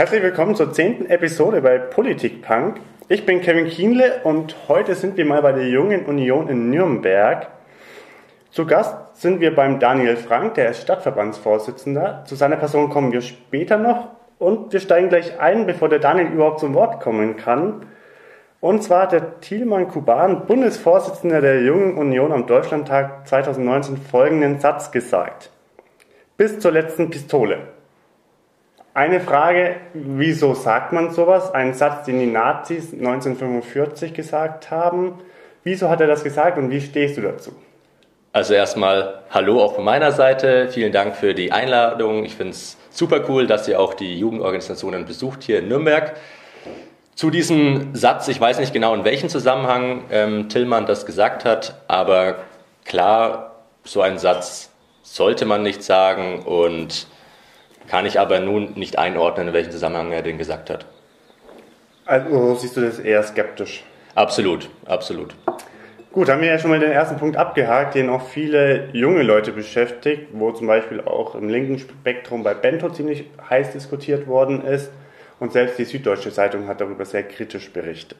Herzlich willkommen zur zehnten Episode bei Politik Punk. Ich bin Kevin Kienle und heute sind wir mal bei der Jungen Union in Nürnberg. Zu Gast sind wir beim Daniel Frank, der ist Stadtverbandsvorsitzender. Zu seiner Person kommen wir später noch und wir steigen gleich ein, bevor der Daniel überhaupt zum Wort kommen kann. Und zwar hat der Thielmann Kuban, Bundesvorsitzender der Jungen Union am Deutschlandtag 2019, folgenden Satz gesagt. Bis zur letzten Pistole. Eine Frage, wieso sagt man sowas? Ein Satz, den die Nazis 1945 gesagt haben. Wieso hat er das gesagt und wie stehst du dazu? Also erstmal Hallo auch von meiner Seite. Vielen Dank für die Einladung. Ich finde es super cool, dass ihr auch die Jugendorganisationen besucht hier in Nürnberg. Zu diesem Satz, ich weiß nicht genau in welchem Zusammenhang ähm, Tillmann das gesagt hat, aber klar, so einen Satz sollte man nicht sagen und kann ich aber nun nicht einordnen, in welchem Zusammenhang er den gesagt hat. Also siehst du das eher skeptisch? Absolut, absolut. Gut, haben wir ja schon mal den ersten Punkt abgehakt, den auch viele junge Leute beschäftigt, wo zum Beispiel auch im linken Spektrum bei Bento ziemlich heiß diskutiert worden ist und selbst die Süddeutsche Zeitung hat darüber sehr kritisch berichtet.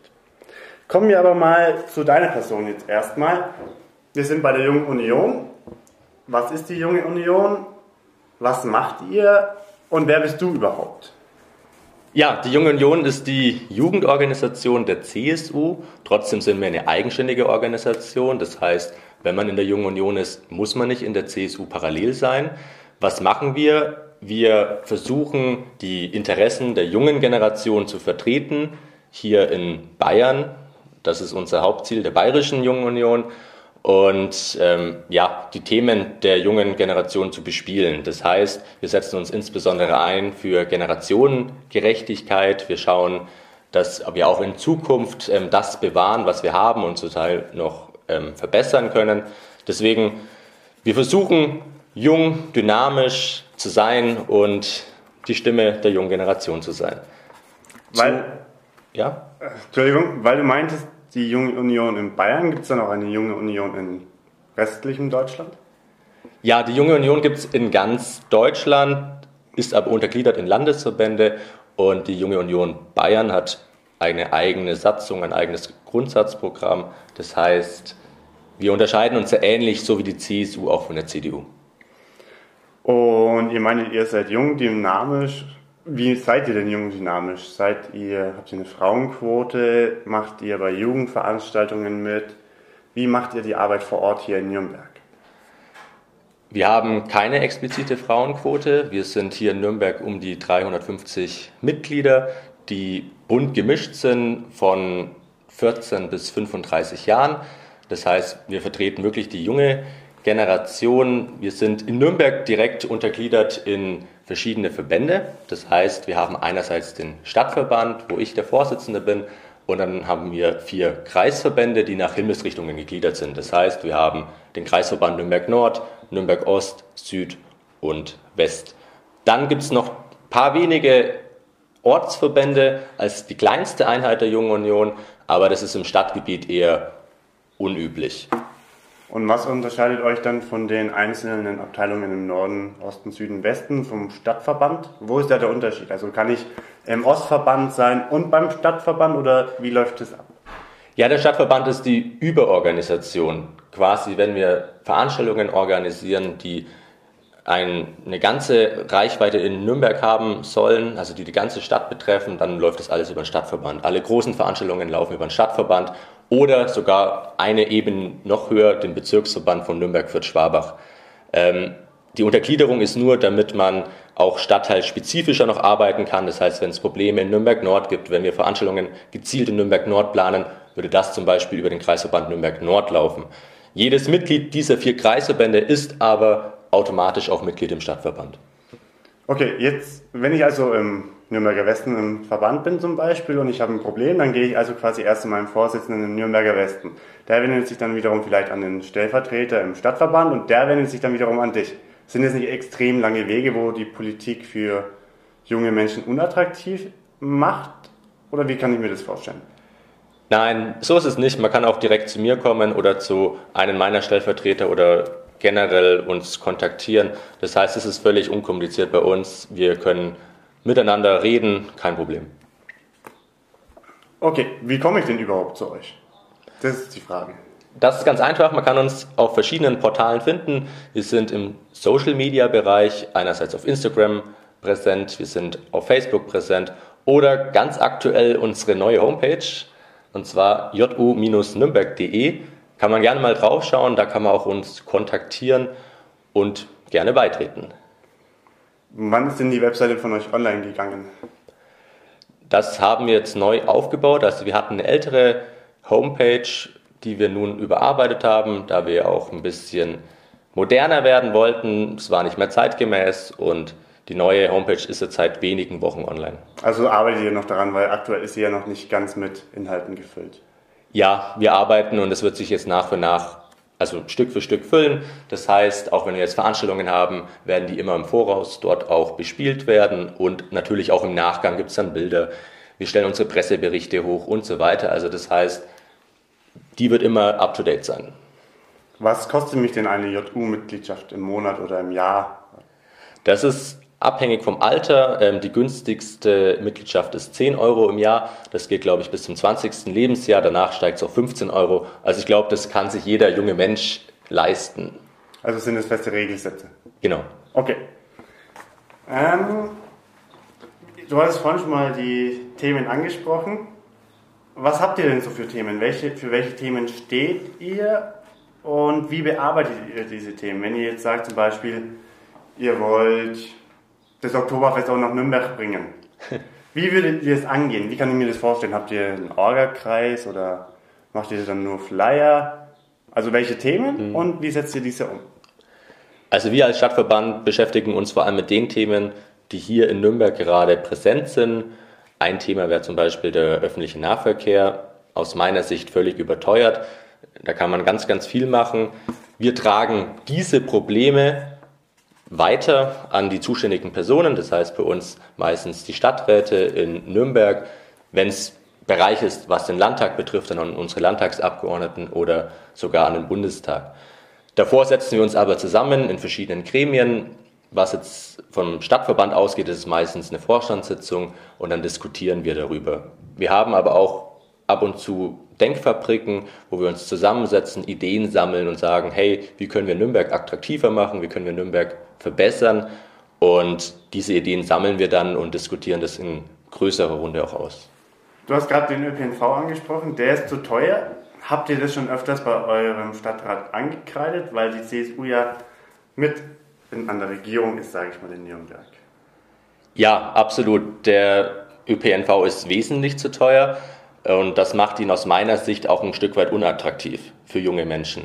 Kommen wir aber mal zu deiner Person jetzt erstmal. Wir sind bei der Jungen Union. Was ist die Junge Union? Was macht ihr und wer bist du überhaupt? Ja, die Junge Union ist die Jugendorganisation der CSU. Trotzdem sind wir eine eigenständige Organisation. Das heißt, wenn man in der Jungen Union ist, muss man nicht in der CSU parallel sein. Was machen wir? Wir versuchen, die Interessen der jungen Generation zu vertreten, hier in Bayern. Das ist unser Hauptziel der Bayerischen Jungen Union und ähm, ja, die Themen der jungen Generation zu bespielen. Das heißt, wir setzen uns insbesondere ein für Generationengerechtigkeit. Wir schauen, dass wir auch in Zukunft ähm, das bewahren, was wir haben und zum Teil noch ähm, verbessern können. Deswegen, wir versuchen, jung, dynamisch zu sein und die Stimme der jungen Generation zu sein. Weil, zu, ja? Entschuldigung, weil du meintest, die Junge Union in Bayern? Gibt es dann auch eine Junge Union in restlichem Deutschland? Ja, die Junge Union gibt es in ganz Deutschland, ist aber untergliedert in Landesverbände und die Junge Union Bayern hat eine eigene Satzung, ein eigenes Grundsatzprogramm. Das heißt, wir unterscheiden uns sehr ähnlich, so wie die CSU auch von der CDU. Und ihr meint, ihr seid jung, dynamisch, wie seid ihr denn jung dynamisch? Seid ihr, habt ihr eine Frauenquote? Macht ihr bei Jugendveranstaltungen mit? Wie macht ihr die Arbeit vor Ort hier in Nürnberg? Wir haben keine explizite Frauenquote. Wir sind hier in Nürnberg um die 350 Mitglieder, die bunt gemischt sind von 14 bis 35 Jahren. Das heißt, wir vertreten wirklich die junge Generation. Wir sind in Nürnberg direkt untergliedert in verschiedene Verbände. Das heißt, wir haben einerseits den Stadtverband, wo ich der Vorsitzende bin, und dann haben wir vier Kreisverbände, die nach Himmelsrichtungen gegliedert sind. Das heißt, wir haben den Kreisverband Nürnberg Nord, Nürnberg Ost, Süd und West. Dann gibt es noch ein paar wenige Ortsverbände als die kleinste Einheit der Jungen Union, aber das ist im Stadtgebiet eher unüblich. Und was unterscheidet euch dann von den einzelnen Abteilungen im Norden, Osten, Süden, Westen vom Stadtverband? Wo ist da der Unterschied? Also kann ich im Ostverband sein und beim Stadtverband oder wie läuft das ab? Ja, der Stadtverband ist die Überorganisation. Quasi, wenn wir Veranstaltungen organisieren, die eine ganze Reichweite in Nürnberg haben sollen, also die die ganze Stadt betreffen, dann läuft das alles über den Stadtverband. Alle großen Veranstaltungen laufen über den Stadtverband oder sogar eine Ebene noch höher, den Bezirksverband von Nürnberg-Fürth-Schwabach. Ähm, die Untergliederung ist nur, damit man auch stadtteilspezifischer noch arbeiten kann. Das heißt, wenn es Probleme in Nürnberg Nord gibt, wenn wir Veranstaltungen gezielt in Nürnberg Nord planen, würde das zum Beispiel über den Kreisverband Nürnberg Nord laufen. Jedes Mitglied dieser vier Kreisverbände ist aber automatisch auch Mitglied im Stadtverband. Okay, jetzt, wenn ich also im Nürnberger Westen im Verband bin zum Beispiel und ich habe ein Problem, dann gehe ich also quasi erst zu meinem Vorsitzenden im Nürnberger Westen. Der wendet sich dann wiederum vielleicht an den Stellvertreter im Stadtverband und der wendet sich dann wiederum an dich. Sind das nicht extrem lange Wege, wo die Politik für junge Menschen unattraktiv macht? Oder wie kann ich mir das vorstellen? Nein, so ist es nicht. Man kann auch direkt zu mir kommen oder zu einem meiner Stellvertreter oder generell uns kontaktieren. Das heißt, es ist völlig unkompliziert bei uns. Wir können miteinander reden, kein Problem. Okay, wie komme ich denn überhaupt zu euch? Das ist die Frage. Das ist ganz einfach. Man kann uns auf verschiedenen Portalen finden. Wir sind im Social Media Bereich, einerseits auf Instagram präsent, wir sind auf Facebook präsent oder ganz aktuell unsere neue Homepage und zwar ju-nürnberg.de. Kann man gerne mal draufschauen, da kann man auch uns kontaktieren und gerne beitreten. Wann ist denn die Webseite von euch online gegangen? Das haben wir jetzt neu aufgebaut. Also wir hatten eine ältere Homepage, die wir nun überarbeitet haben, da wir auch ein bisschen moderner werden wollten. Es war nicht mehr zeitgemäß und die neue Homepage ist jetzt seit wenigen Wochen online. Also arbeitet ihr noch daran, weil aktuell ist sie ja noch nicht ganz mit Inhalten gefüllt. Ja, wir arbeiten und es wird sich jetzt nach für nach, also Stück für Stück füllen. Das heißt, auch wenn wir jetzt Veranstaltungen haben, werden die immer im Voraus dort auch bespielt werden und natürlich auch im Nachgang gibt es dann Bilder. Wir stellen unsere Presseberichte hoch und so weiter. Also das heißt, die wird immer up to date sein. Was kostet mich denn eine JU-Mitgliedschaft im Monat oder im Jahr? Das ist abhängig vom Alter. Ähm, die günstigste Mitgliedschaft ist 10 Euro im Jahr. Das geht, glaube ich, bis zum 20. Lebensjahr. Danach steigt es auf 15 Euro. Also ich glaube, das kann sich jeder junge Mensch leisten. Also sind es feste Regelsätze? Genau. Okay. Ähm, du hattest vorhin schon mal die Themen angesprochen. Was habt ihr denn so für Themen? Welche, für welche Themen steht ihr und wie bearbeitet ihr diese Themen? Wenn ihr jetzt sagt zum Beispiel, ihr wollt das Oktoberfest auch nach Nürnberg bringen. Wie würdet ihr es angehen? Wie kann ich mir das vorstellen? Habt ihr einen Orga-Kreis oder macht ihr dann nur Flyer? Also welche Themen mhm. und wie setzt ihr diese um? Also wir als Stadtverband beschäftigen uns vor allem mit den Themen, die hier in Nürnberg gerade präsent sind. Ein Thema wäre zum Beispiel der öffentliche Nahverkehr, aus meiner Sicht völlig überteuert. Da kann man ganz, ganz viel machen. Wir tragen diese Probleme weiter an die zuständigen Personen, das heißt bei uns meistens die Stadträte in Nürnberg. Wenn es Bereich ist, was den Landtag betrifft, dann an unsere Landtagsabgeordneten oder sogar an den Bundestag. Davor setzen wir uns aber zusammen in verschiedenen Gremien. Was jetzt vom Stadtverband ausgeht, ist meistens eine Vorstandssitzung und dann diskutieren wir darüber. Wir haben aber auch ab und zu Denkfabriken, wo wir uns zusammensetzen, Ideen sammeln und sagen, hey, wie können wir Nürnberg attraktiver machen, wie können wir Nürnberg verbessern. Und diese Ideen sammeln wir dann und diskutieren das in größerer Runde auch aus. Du hast gerade den ÖPNV angesprochen, der ist zu teuer. Habt ihr das schon öfters bei eurem Stadtrat angekreidet, weil die CSU ja mit an der Regierung ist, sage ich mal, in Nürnberg? Ja, absolut. Der ÖPNV ist wesentlich zu teuer und das macht ihn aus meiner Sicht auch ein Stück weit unattraktiv für junge Menschen.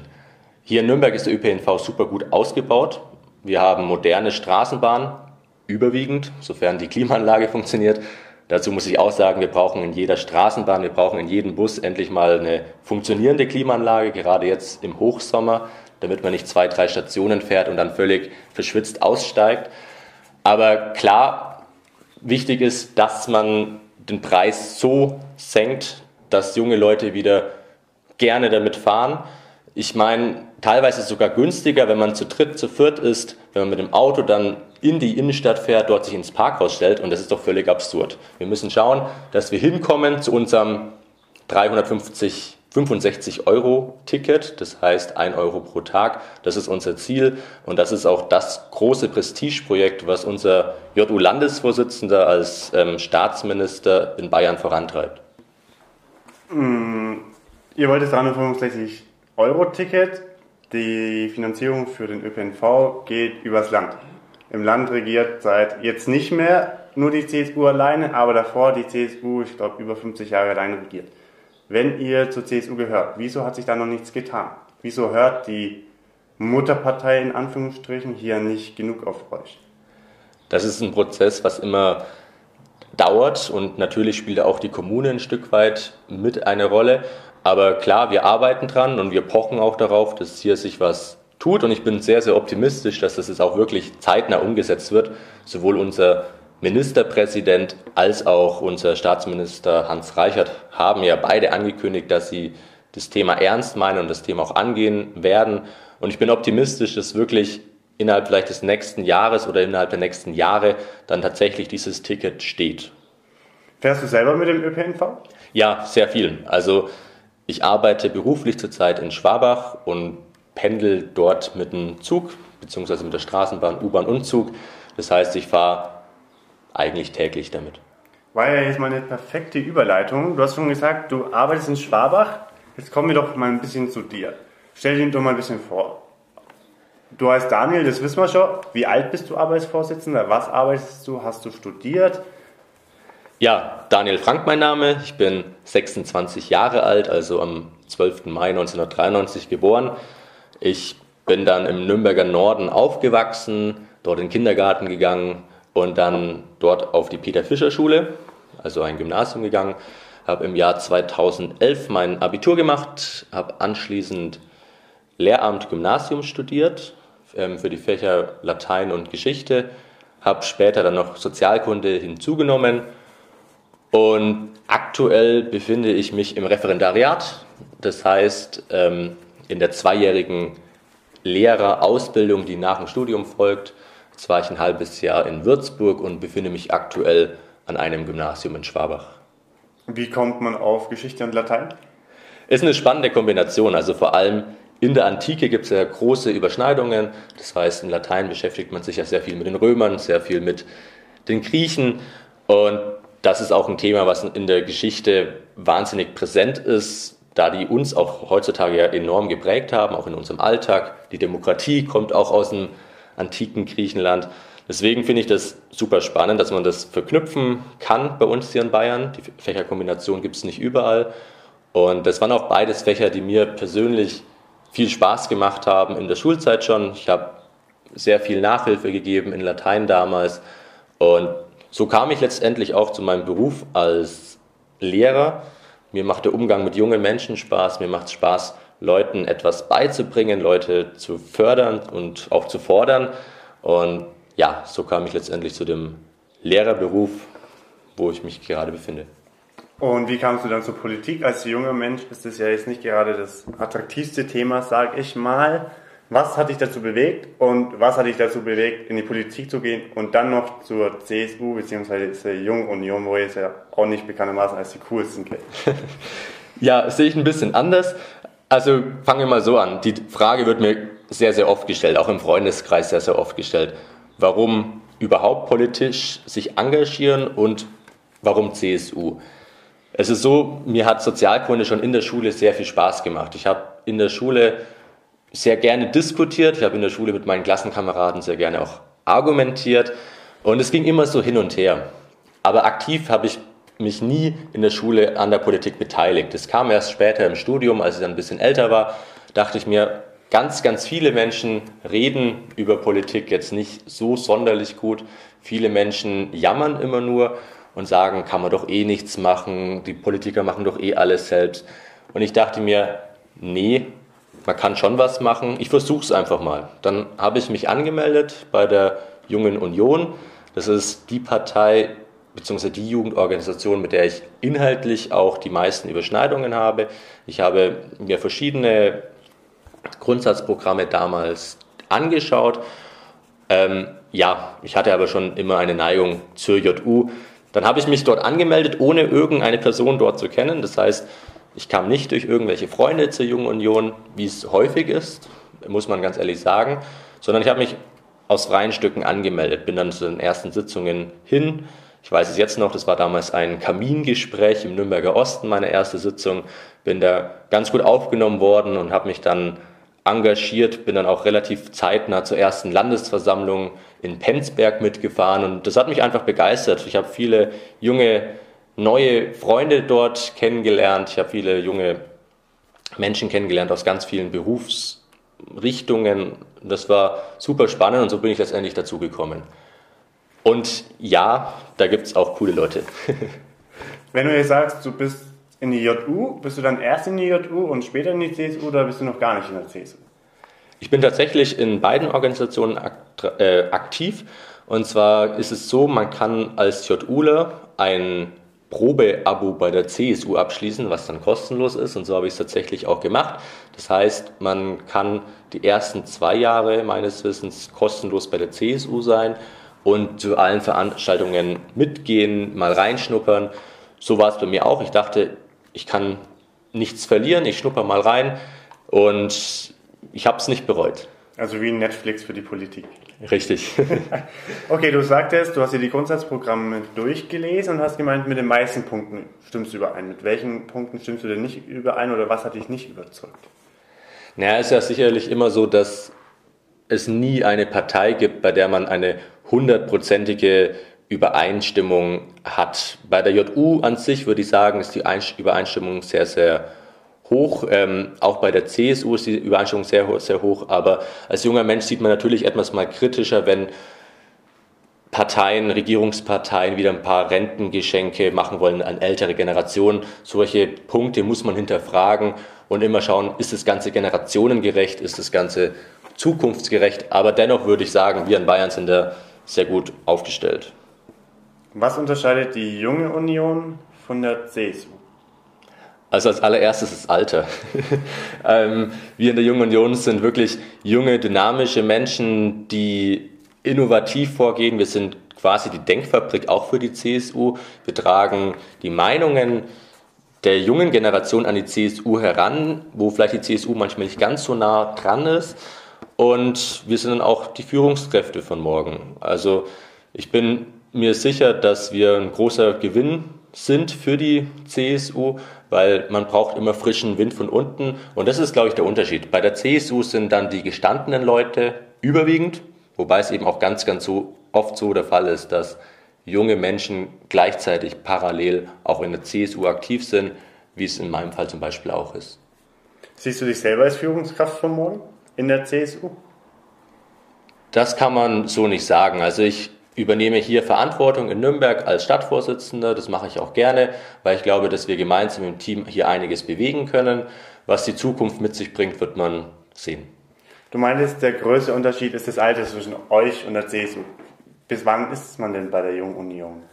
Hier in Nürnberg ist der ÖPNV super gut ausgebaut. Wir haben moderne Straßenbahnen, überwiegend, sofern die Klimaanlage funktioniert. Dazu muss ich auch sagen, wir brauchen in jeder Straßenbahn, wir brauchen in jedem Bus endlich mal eine funktionierende Klimaanlage, gerade jetzt im Hochsommer, damit man nicht zwei, drei Stationen fährt und dann völlig verschwitzt aussteigt. Aber klar, wichtig ist, dass man den Preis so senkt, dass junge Leute wieder gerne damit fahren. Ich meine, teilweise sogar günstiger, wenn man zu dritt, zu viert ist, wenn man mit dem Auto dann in die Innenstadt fährt, dort sich ins Parkhaus stellt und das ist doch völlig absurd. Wir müssen schauen, dass wir hinkommen zu unserem 350 65 Euro Ticket, das heißt 1 Euro pro Tag. Das ist unser Ziel und das ist auch das große Prestigeprojekt, was unser JU-Landesvorsitzender als ähm, Staatsminister in Bayern vorantreibt. Mm, ihr wollt das 365 Euro Ticket die Finanzierung für den ÖPNV geht übers Land. Im Land regiert seit jetzt nicht mehr nur die CSU alleine, aber davor die CSU, ich glaube, über 50 Jahre alleine regiert. Wenn ihr zur CSU gehört, wieso hat sich da noch nichts getan? Wieso hört die Mutterpartei in Anführungsstrichen hier nicht genug auf euch? Das ist ein Prozess, was immer dauert und natürlich spielt auch die Kommune ein Stück weit mit eine Rolle. Aber klar, wir arbeiten dran und wir pochen auch darauf, dass hier sich was tut. Und ich bin sehr, sehr optimistisch, dass das jetzt auch wirklich zeitnah umgesetzt wird. Sowohl unser Ministerpräsident als auch unser Staatsminister Hans Reichert haben ja beide angekündigt, dass sie das Thema ernst meinen und das Thema auch angehen werden. Und ich bin optimistisch, dass wirklich innerhalb vielleicht des nächsten Jahres oder innerhalb der nächsten Jahre dann tatsächlich dieses Ticket steht. Fährst du selber mit dem ÖPNV? Ja, sehr viel. Also ich arbeite beruflich zurzeit in Schwabach und pendel dort mit dem Zug beziehungsweise mit der Straßenbahn, U-Bahn und Zug. Das heißt, ich fahre eigentlich täglich damit. War ja jetzt mal eine perfekte Überleitung. Du hast schon gesagt, du arbeitest in Schwabach. Jetzt kommen wir doch mal ein bisschen zu dir. Stell dir doch mal ein bisschen vor. Du heißt Daniel, das wissen wir schon. Wie alt bist du Arbeitsvorsitzender? Was arbeitest du? Hast du studiert? Ja, Daniel Frank mein Name. Ich bin 26 Jahre alt, also am 12. Mai 1993 geboren. Ich bin dann im Nürnberger Norden aufgewachsen, dort in den Kindergarten gegangen und dann dort auf die Peter-Fischer-Schule, also ein Gymnasium gegangen. Habe im Jahr 2011 mein Abitur gemacht, habe anschließend Lehramt Gymnasium studiert ähm, für die Fächer Latein und Geschichte, habe später dann noch Sozialkunde hinzugenommen und aktuell befinde ich mich im Referendariat, das heißt ähm, in der zweijährigen Lehrerausbildung, die nach dem Studium folgt. Jetzt war ich ein halbes Jahr in Würzburg und befinde mich aktuell an einem Gymnasium in Schwabach. Wie kommt man auf Geschichte und Latein? Ist eine spannende Kombination. Also vor allem in der Antike gibt es ja große Überschneidungen. Das heißt, in Latein beschäftigt man sich ja sehr viel mit den Römern, sehr viel mit den Griechen. Und das ist auch ein Thema, was in der Geschichte wahnsinnig präsent ist da die uns auch heutzutage ja enorm geprägt haben, auch in unserem Alltag. Die Demokratie kommt auch aus dem antiken Griechenland. Deswegen finde ich das super spannend, dass man das verknüpfen kann bei uns hier in Bayern. Die Fächerkombination gibt es nicht überall. Und das waren auch beides Fächer, die mir persönlich viel Spaß gemacht haben in der Schulzeit schon. Ich habe sehr viel Nachhilfe gegeben in Latein damals. Und so kam ich letztendlich auch zu meinem Beruf als Lehrer mir macht der Umgang mit jungen Menschen Spaß, mir macht es Spaß, Leuten etwas beizubringen, Leute zu fördern und auch zu fordern. Und ja, so kam ich letztendlich zu dem Lehrerberuf, wo ich mich gerade befinde. Und wie kamst du dann zur Politik? Als junger Mensch ist das ja jetzt nicht gerade das attraktivste Thema, sage ich mal. Was hat dich dazu bewegt und was hat dich dazu bewegt, in die Politik zu gehen und dann noch zur CSU bzw. zur Jungen Union, wo ihr es ja auch nicht bekanntermaßen als die coolsten kennt? ja, sehe ich ein bisschen anders. Also fangen wir mal so an. Die Frage wird mir sehr, sehr oft gestellt, auch im Freundeskreis sehr, sehr oft gestellt. Warum überhaupt politisch sich engagieren und warum CSU? Es ist so, mir hat Sozialkunde schon in der Schule sehr viel Spaß gemacht. Ich habe in der Schule sehr gerne diskutiert. Ich habe in der Schule mit meinen Klassenkameraden sehr gerne auch argumentiert. Und es ging immer so hin und her. Aber aktiv habe ich mich nie in der Schule an der Politik beteiligt. Das kam erst später im Studium, als ich dann ein bisschen älter war, dachte ich mir, ganz, ganz viele Menschen reden über Politik jetzt nicht so sonderlich gut. Viele Menschen jammern immer nur und sagen, kann man doch eh nichts machen, die Politiker machen doch eh alles selbst. Und ich dachte mir, nee, man kann schon was machen. Ich versuche es einfach mal. Dann habe ich mich angemeldet bei der Jungen Union. Das ist die Partei bzw. die Jugendorganisation, mit der ich inhaltlich auch die meisten Überschneidungen habe. Ich habe mir verschiedene Grundsatzprogramme damals angeschaut. Ähm, ja, ich hatte aber schon immer eine Neigung zur JU. Dann habe ich mich dort angemeldet, ohne irgendeine Person dort zu kennen. Das heißt, ich kam nicht durch irgendwelche Freunde zur Jungen Union, wie es häufig ist, muss man ganz ehrlich sagen, sondern ich habe mich aus freien Stücken angemeldet, bin dann zu den ersten Sitzungen hin. Ich weiß es jetzt noch, das war damals ein Kamingespräch im Nürnberger Osten, meine erste Sitzung. Bin da ganz gut aufgenommen worden und habe mich dann engagiert, bin dann auch relativ zeitnah zur ersten Landesversammlung in Penzberg mitgefahren und das hat mich einfach begeistert. Ich habe viele junge neue Freunde dort kennengelernt. Ich habe viele junge Menschen kennengelernt aus ganz vielen Berufsrichtungen. Das war super spannend und so bin ich letztendlich dazu gekommen. Und ja, da gibt es auch coole Leute. Wenn du jetzt sagst, du bist in die JU, bist du dann erst in die JU und später in die CSU oder bist du noch gar nicht in der CSU? Ich bin tatsächlich in beiden Organisationen äh, aktiv. Und zwar ist es so, man kann als JUler ein Probeabo bei der CSU abschließen, was dann kostenlos ist. Und so habe ich es tatsächlich auch gemacht. Das heißt, man kann die ersten zwei Jahre meines Wissens kostenlos bei der CSU sein und zu allen Veranstaltungen mitgehen, mal reinschnuppern. So war es bei mir auch. Ich dachte, ich kann nichts verlieren, ich schnupper mal rein und ich habe es nicht bereut. Also wie Netflix für die Politik. Richtig. okay, du sagtest, du hast dir die Grundsatzprogramme durchgelesen und hast gemeint, mit den meisten Punkten stimmst du überein. Mit welchen Punkten stimmst du denn nicht überein oder was hat dich nicht überzeugt? Naja, es ist ja sicherlich immer so, dass es nie eine Partei gibt, bei der man eine hundertprozentige Übereinstimmung hat. Bei der JU an sich würde ich sagen, ist die Übereinstimmung sehr, sehr hoch. Ähm, auch bei der CSU ist die Übereinstimmung sehr, sehr hoch. Aber als junger Mensch sieht man natürlich etwas mal kritischer, wenn Parteien, Regierungsparteien wieder ein paar Rentengeschenke machen wollen an ältere Generationen. Solche Punkte muss man hinterfragen und immer schauen, ist das Ganze generationengerecht, ist das Ganze zukunftsgerecht. Aber dennoch würde ich sagen, wir in Bayern sind da sehr gut aufgestellt. Was unterscheidet die junge Union von der CSU? Also als allererstes das Alter. ähm, wir in der Jungen Union sind wirklich junge, dynamische Menschen, die innovativ vorgehen. Wir sind quasi die Denkfabrik auch für die CSU. Wir tragen die Meinungen der jungen Generation an die CSU heran, wo vielleicht die CSU manchmal nicht ganz so nah dran ist. Und wir sind dann auch die Führungskräfte von morgen. Also ich bin mir sicher, dass wir ein großer Gewinn sind für die CSU, weil man braucht immer frischen Wind von unten. Und das ist, glaube ich, der Unterschied. Bei der CSU sind dann die gestandenen Leute überwiegend, wobei es eben auch ganz, ganz so oft so der Fall ist, dass junge Menschen gleichzeitig parallel auch in der CSU aktiv sind, wie es in meinem Fall zum Beispiel auch ist. Siehst du dich selber als Führungskraft von morgen in der CSU? Das kann man so nicht sagen. Also ich übernehme hier Verantwortung in Nürnberg als Stadtvorsitzender. Das mache ich auch gerne, weil ich glaube, dass wir gemeinsam im Team hier einiges bewegen können. Was die Zukunft mit sich bringt, wird man sehen. Du meintest, der größte Unterschied ist das Alter zwischen euch und der CSU. Bis wann ist man denn bei der Jungen Union?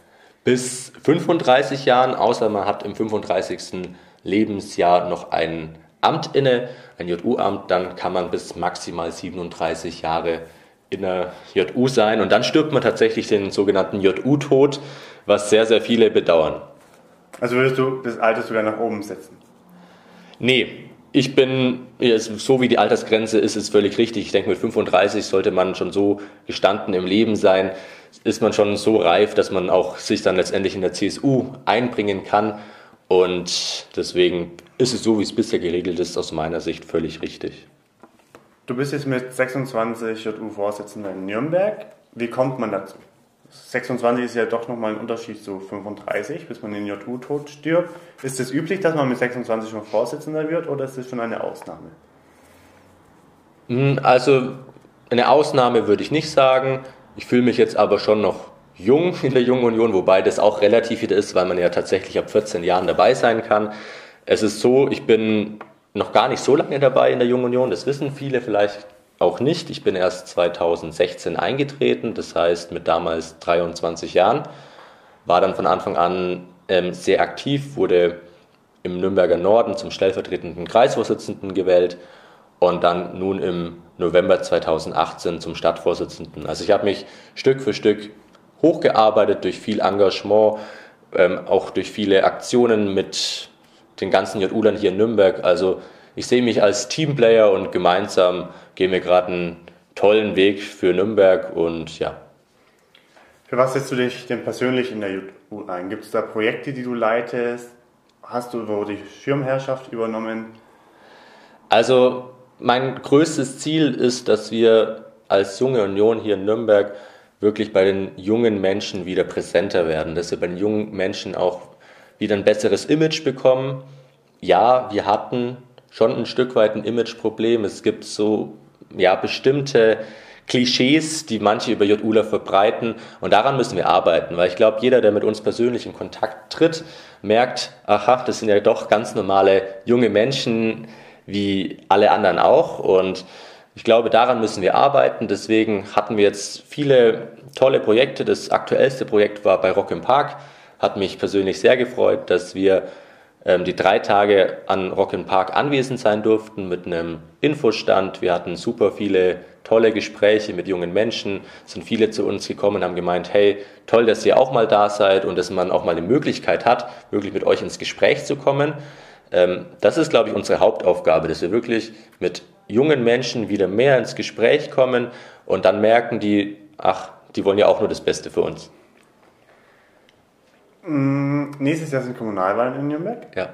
Bis 35 Jahren, außer man hat im 35. Lebensjahr noch ein Amt inne, ein JU-Amt, dann kann man bis maximal 37 Jahre in der JU sein und dann stirbt man tatsächlich den sogenannten JU-Tod, was sehr, sehr viele bedauern. Also würdest du das Alter sogar nach oben setzen? Nee, ich bin, so wie die Altersgrenze ist, ist völlig richtig. Ich denke, mit 35 sollte man schon so gestanden im Leben sein, ist man schon so reif, dass man auch sich dann letztendlich in der CSU einbringen kann. Und deswegen ist es so, wie es bisher geregelt ist, aus meiner Sicht völlig richtig. Du bist jetzt mit 26 JU-Vorsitzender in Nürnberg. Wie kommt man dazu? 26 ist ja doch nochmal ein Unterschied zu 35, bis man den JU-Tod stirbt. Ist es üblich, dass man mit 26 schon Vorsitzender wird oder ist das schon eine Ausnahme? Hm, also eine Ausnahme würde ich nicht sagen. Ich fühle mich jetzt aber schon noch jung in der Jungen Union, wobei das auch relativ wieder ist, weil man ja tatsächlich ab 14 Jahren dabei sein kann. Es ist so, ich bin noch gar nicht so lange dabei in der Jungen Union, das wissen viele vielleicht auch nicht. Ich bin erst 2016 eingetreten, das heißt mit damals 23 Jahren, war dann von Anfang an ähm, sehr aktiv, wurde im Nürnberger Norden zum stellvertretenden Kreisvorsitzenden gewählt und dann nun im November 2018 zum Stadtvorsitzenden. Also ich habe mich Stück für Stück hochgearbeitet durch viel Engagement, ähm, auch durch viele Aktionen mit den ganzen JU-Lern hier in Nürnberg. Also ich sehe mich als Teamplayer und gemeinsam gehen wir gerade einen tollen Weg für Nürnberg und ja. Für was setzt du dich denn persönlich in der JU ein? Gibt es da Projekte, die du leitest? Hast du die Schirmherrschaft übernommen? Also mein größtes Ziel ist, dass wir als junge Union hier in Nürnberg wirklich bei den jungen Menschen wieder präsenter werden, dass wir bei den jungen Menschen auch wieder ein besseres Image bekommen. Ja, wir hatten schon ein Stück weit ein Imageproblem. Es gibt so ja, bestimmte Klischees, die manche über JULA verbreiten. Und daran müssen wir arbeiten, weil ich glaube, jeder, der mit uns persönlich in Kontakt tritt, merkt, aha, das sind ja doch ganz normale junge Menschen, wie alle anderen auch. Und ich glaube, daran müssen wir arbeiten. Deswegen hatten wir jetzt viele tolle Projekte. Das aktuellste Projekt war bei Rock im Park hat mich persönlich sehr gefreut, dass wir ähm, die drei Tage an Rock Park anwesend sein durften mit einem Infostand. Wir hatten super viele tolle Gespräche mit jungen Menschen, sind viele zu uns gekommen und haben gemeint, hey, toll, dass ihr auch mal da seid und dass man auch mal eine Möglichkeit hat, wirklich mit euch ins Gespräch zu kommen. Ähm, das ist, glaube ich, unsere Hauptaufgabe, dass wir wirklich mit jungen Menschen wieder mehr ins Gespräch kommen und dann merken die, ach, die wollen ja auch nur das Beste für uns. Mm, nächstes Jahr sind Kommunalwahlen in Nürnberg. Ja.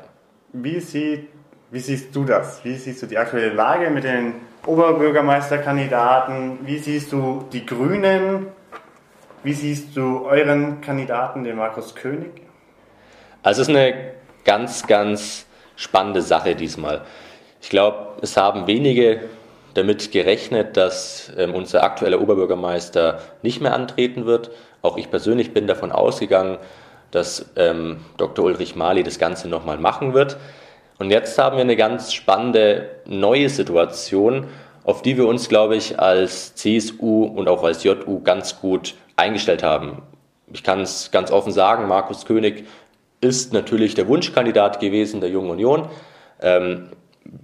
Wie, sieht, wie siehst du das? Wie siehst du die aktuelle Lage mit den Oberbürgermeisterkandidaten? Wie siehst du die Grünen? Wie siehst du euren Kandidaten, den Markus König? Also es ist eine ganz, ganz spannende Sache diesmal. Ich glaube, es haben wenige damit gerechnet, dass ähm, unser aktueller Oberbürgermeister nicht mehr antreten wird. Auch ich persönlich bin davon ausgegangen, dass ähm, Dr. Ulrich Mali das Ganze nochmal machen wird. Und jetzt haben wir eine ganz spannende neue Situation, auf die wir uns, glaube ich, als CSU und auch als JU ganz gut eingestellt haben. Ich kann es ganz offen sagen, Markus König ist natürlich der Wunschkandidat gewesen der Jungen Union. Ähm,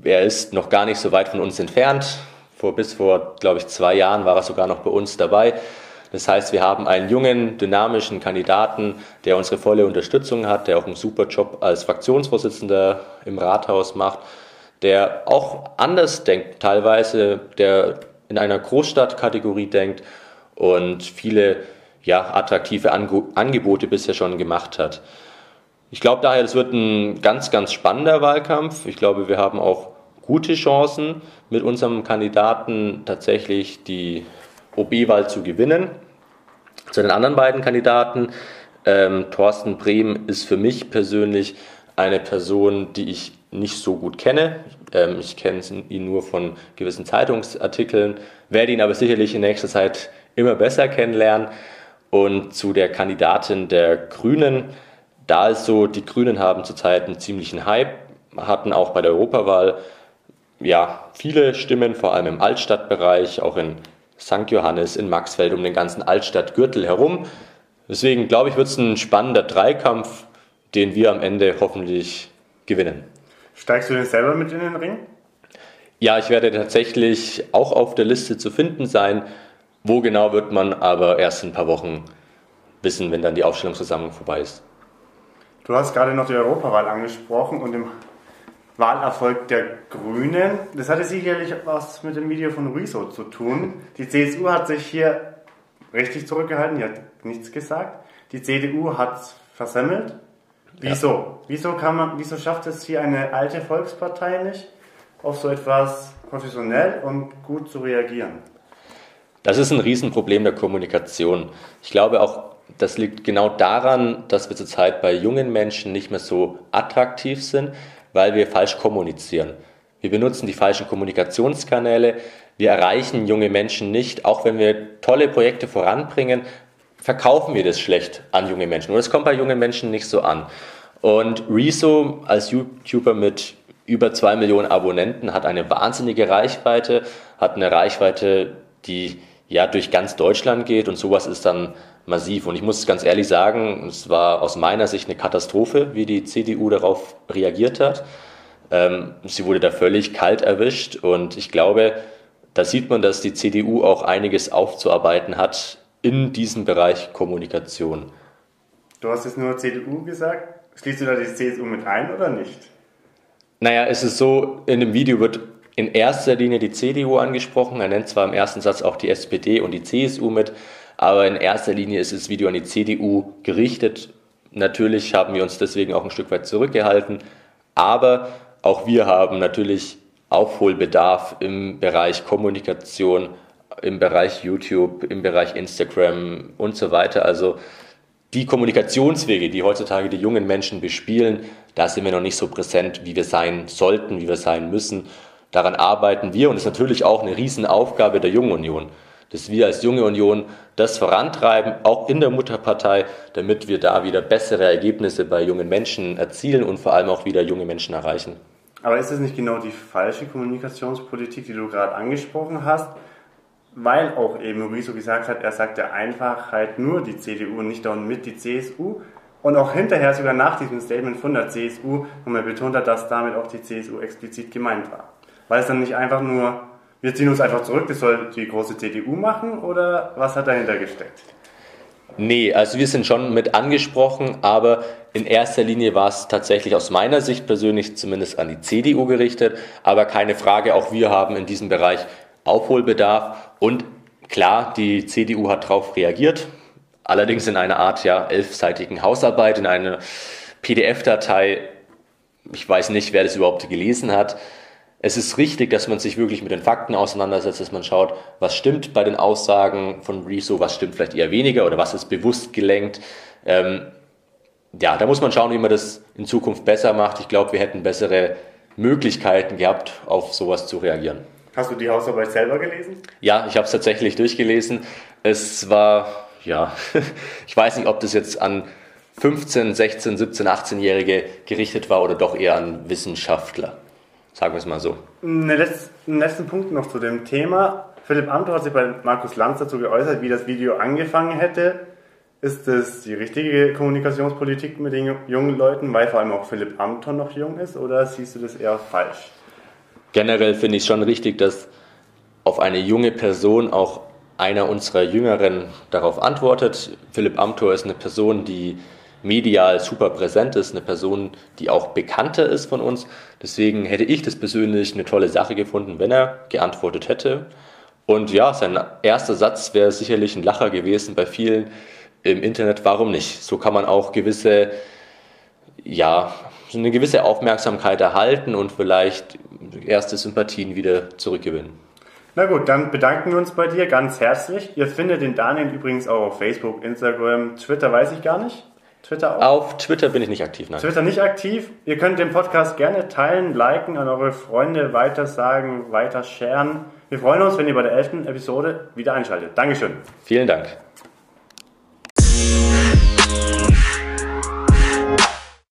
er ist noch gar nicht so weit von uns entfernt. Vor, bis vor, glaube ich, zwei Jahren war er sogar noch bei uns dabei. Das heißt, wir haben einen jungen, dynamischen Kandidaten, der unsere volle Unterstützung hat, der auch einen super Job als Fraktionsvorsitzender im Rathaus macht, der auch anders denkt teilweise, der in einer Großstadtkategorie denkt und viele ja, attraktive Angebote bisher schon gemacht hat. Ich glaube daher, es wird ein ganz, ganz spannender Wahlkampf. Ich glaube, wir haben auch gute Chancen, mit unserem Kandidaten tatsächlich die OB-Wahl zu gewinnen. Zu den anderen beiden Kandidaten, ähm, Thorsten Brehm ist für mich persönlich eine Person, die ich nicht so gut kenne. Ähm, ich kenne ihn nur von gewissen Zeitungsartikeln, werde ihn aber sicherlich in nächster Zeit immer besser kennenlernen. Und zu der Kandidatin der Grünen, da ist so, die Grünen haben zurzeit einen ziemlichen Hype, hatten auch bei der Europawahl ja, viele Stimmen, vor allem im Altstadtbereich, auch in St. Johannes, in Maxfeld, um den ganzen Altstadtgürtel herum. Deswegen glaube ich, wird es ein spannender Dreikampf, den wir am Ende hoffentlich gewinnen. Steigst du denn selber mit in den Ring? Ja, ich werde tatsächlich auch auf der Liste zu finden sein. Wo genau wird man aber erst in ein paar Wochen wissen, wenn dann die Aufstellungsversammlung vorbei ist. Du hast gerade noch die Europawahl angesprochen und im Wahlerfolg der Grünen. Das hatte sicherlich was mit dem Video von Rezo zu tun. Die CSU hat sich hier richtig zurückgehalten, die hat nichts gesagt. Die CDU hat es versemmelt. Wieso? Ja. Wieso kann man, wieso schafft es hier eine alte Volkspartei nicht, auf so etwas professionell und gut zu reagieren? Das ist ein Riesenproblem der Kommunikation. Ich glaube auch, das liegt genau daran, dass wir zurzeit bei jungen Menschen nicht mehr so attraktiv sind weil wir falsch kommunizieren. Wir benutzen die falschen Kommunikationskanäle, wir erreichen junge Menschen nicht, auch wenn wir tolle Projekte voranbringen, verkaufen wir das schlecht an junge Menschen. Und es kommt bei jungen Menschen nicht so an. Und Rezo als YouTuber mit über zwei Millionen Abonnenten hat eine wahnsinnige Reichweite, hat eine Reichweite, die ja durch ganz Deutschland geht und sowas ist dann massiv. Und ich muss ganz ehrlich sagen, es war aus meiner Sicht eine Katastrophe, wie die CDU darauf reagiert hat. Ähm, sie wurde da völlig kalt erwischt und ich glaube, da sieht man, dass die CDU auch einiges aufzuarbeiten hat in diesem Bereich Kommunikation. Du hast jetzt nur CDU gesagt. Schließt du da die CSU mit ein oder nicht? Naja, es ist so, in dem Video wird in erster Linie die CDU angesprochen. Er nennt zwar im ersten Satz auch die SPD und die CSU mit, aber in erster Linie ist das Video an die CDU gerichtet. Natürlich haben wir uns deswegen auch ein Stück weit zurückgehalten, aber auch wir haben natürlich Aufholbedarf im Bereich Kommunikation, im Bereich YouTube, im Bereich Instagram und so weiter. Also die Kommunikationswege, die heutzutage die jungen Menschen bespielen, da sind wir noch nicht so präsent, wie wir sein sollten, wie wir sein müssen. Daran arbeiten wir und es ist natürlich auch eine Riesenaufgabe der Jungen Union dass wir als junge Union das vorantreiben, auch in der Mutterpartei, damit wir da wieder bessere Ergebnisse bei jungen Menschen erzielen und vor allem auch wieder junge Menschen erreichen. Aber ist das nicht genau die falsche Kommunikationspolitik, die du gerade angesprochen hast? Weil auch eben Riso gesagt hat, er sagt ja einfach halt nur die CDU und nicht dauernd mit die CSU. und auch hinterher sogar nach diesem Statement von der CSU nochmal betont hat, dass damit auch die CSU explizit gemeint war. Weil es dann nicht einfach nur, wir ziehen uns einfach zurück, das soll die große CDU machen oder was hat dahinter gesteckt? Nee, also wir sind schon mit angesprochen, aber in erster Linie war es tatsächlich aus meiner Sicht persönlich zumindest an die CDU gerichtet. Aber keine Frage, auch wir haben in diesem Bereich Aufholbedarf. Und klar, die CDU hat darauf reagiert, allerdings in einer Art ja elfseitigen Hausarbeit, in einer PDF-Datei. Ich weiß nicht, wer das überhaupt gelesen hat. Es ist richtig, dass man sich wirklich mit den Fakten auseinandersetzt, dass man schaut, was stimmt bei den Aussagen von Rezo, was stimmt vielleicht eher weniger oder was ist bewusst gelenkt. Ähm, ja, da muss man schauen, wie man das in Zukunft besser macht. Ich glaube, wir hätten bessere Möglichkeiten gehabt, auf sowas zu reagieren. Hast du die Hausarbeit selber gelesen? Ja, ich habe es tatsächlich durchgelesen. Es war, ja, ich weiß nicht, ob das jetzt an 15, 16, 17, 18-Jährige gerichtet war oder doch eher an Wissenschaftler. Sagen wir es mal so. Einen letzten, letzten Punkt noch zu dem Thema. Philipp Amthor hat sich bei Markus Lanz dazu geäußert, wie das Video angefangen hätte. Ist das die richtige Kommunikationspolitik mit den jungen Leuten, weil vor allem auch Philipp Amthor noch jung ist, oder siehst du das eher falsch? Generell finde ich es schon richtig, dass auf eine junge Person auch einer unserer Jüngeren darauf antwortet. Philipp Amthor ist eine Person, die medial super präsent ist, eine Person, die auch bekannter ist von uns. Deswegen hätte ich das persönlich eine tolle Sache gefunden, wenn er geantwortet hätte. Und ja, sein erster Satz wäre sicherlich ein Lacher gewesen bei vielen im Internet. Warum nicht? So kann man auch gewisse, ja, eine gewisse Aufmerksamkeit erhalten und vielleicht erste Sympathien wieder zurückgewinnen. Na gut, dann bedanken wir uns bei dir ganz herzlich. Ihr findet den Daniel übrigens auch auf Facebook, Instagram, Twitter weiß ich gar nicht. Twitter auch? Auf Twitter bin ich nicht aktiv, nein. Twitter nicht aktiv. Ihr könnt den Podcast gerne teilen, liken, an eure Freunde weitersagen, weiter sharen. Wir freuen uns, wenn ihr bei der elften Episode wieder einschaltet. Dankeschön. Vielen Dank.